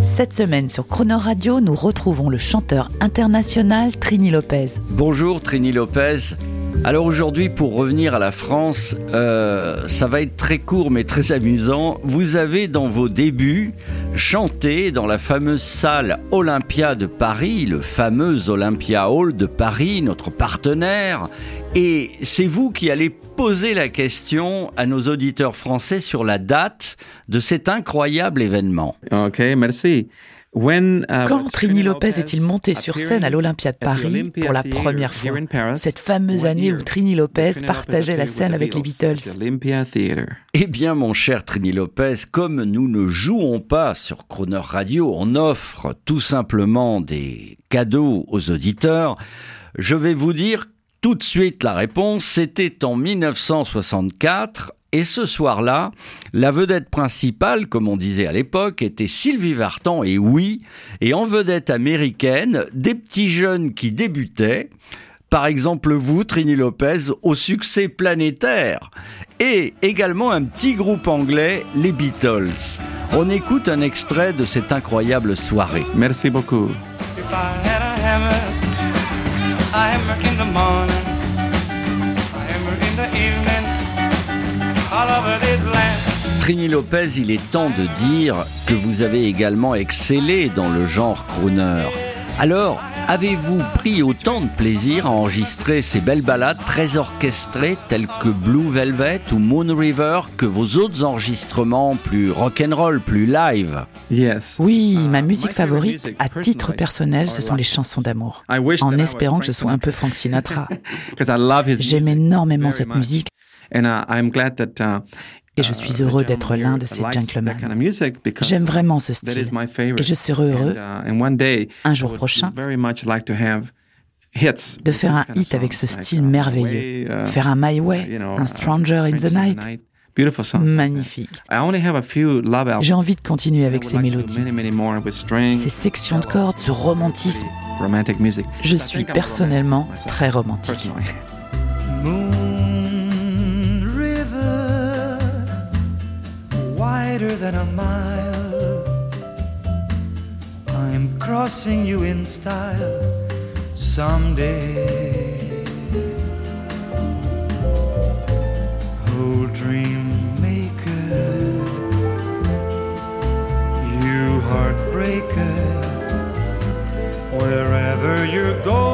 Cette semaine sur Croner Radio, nous retrouvons le chanteur international Trini Lopez. Bonjour Trini Lopez. Alors aujourd'hui, pour revenir à la France, euh, ça va être très court mais très amusant. Vous avez dans vos débuts chanté dans la fameuse salle Olympia de Paris, le fameux Olympia Hall de Paris, notre partenaire. Et c'est vous qui allez poser la question à nos auditeurs français sur la date de cet incroyable événement. Ok, merci. When, uh, Quand Trini Lopez est-il monté sur scène à l'Olympia de at the Paris Olympia pour la première fois in Paris? Cette fameuse année où year? Trini Lopez Trini Lopez partageait la scène with the avec les Beatles Beatles. at the Olympia Theatre. Eh bien, mon cher Trini Lopez, comme nous ne jouons pas sur Croner Radio, on offre tout simplement des cadeaux aux auditeurs. Je vais vous dire tout de suite la réponse. C'était en 1964. Et ce soir-là, la vedette principale, comme on disait à l'époque, était Sylvie Vartan, et oui, et en vedette américaine, des petits jeunes qui débutaient, par exemple vous, Trini Lopez, au succès planétaire. Et également un petit groupe anglais, les Beatles. On écoute un extrait de cette incroyable soirée. Merci beaucoup. If I had a hammer, a hammer in the morning, a hammer in the evening, Trini Lopez, il est temps de dire que vous avez également excellé dans le genre crooner. Alors, avez-vous pris autant de plaisir à enregistrer ces belles ballades très orchestrées telles que Blue Velvet ou Moon River que vos autres enregistrements plus rock'n'roll, plus live? Yes. Oui, ma musique favorite à titre personnel, ce sont les chansons d'amour. En that I was espérant que je Frank sois un peu Sinatra. Frank Sinatra. 'Cause I love his J'aime music énormément cette musique And uh, I'm glad that, uh, et je uh, suis heureux gentleman d'être l'un de ces gentlemen. J'aime vraiment ce style. Et je serai heureux, uh, un jour prochain, very much like to have hits de faire un hit avec ce style uh, merveilleux. Uh, Faire un My Way, un uh, Stranger in the Night. Magnifique. I only have a few love albums. J'ai envie de continuer avec ces mélodies, ces sections de cordes, ce romantisme. Je suis personnellement très romantique. wider than a mile. I'm crossing you in style someday. Oh, dream maker, you heartbreaker, wherever you're going.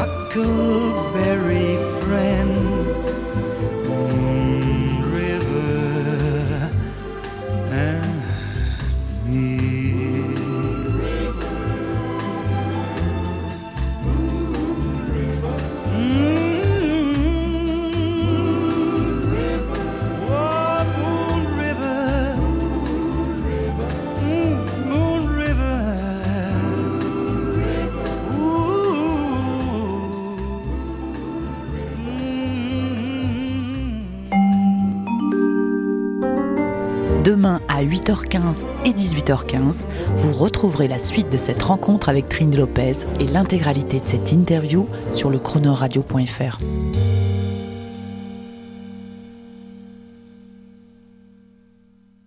huckleberry friend, Demain à 8h15 et 18h15, vous retrouverez la suite de cette rencontre avec Trini Lopez et l'intégralité de cette interview sur le chronoradio.fr.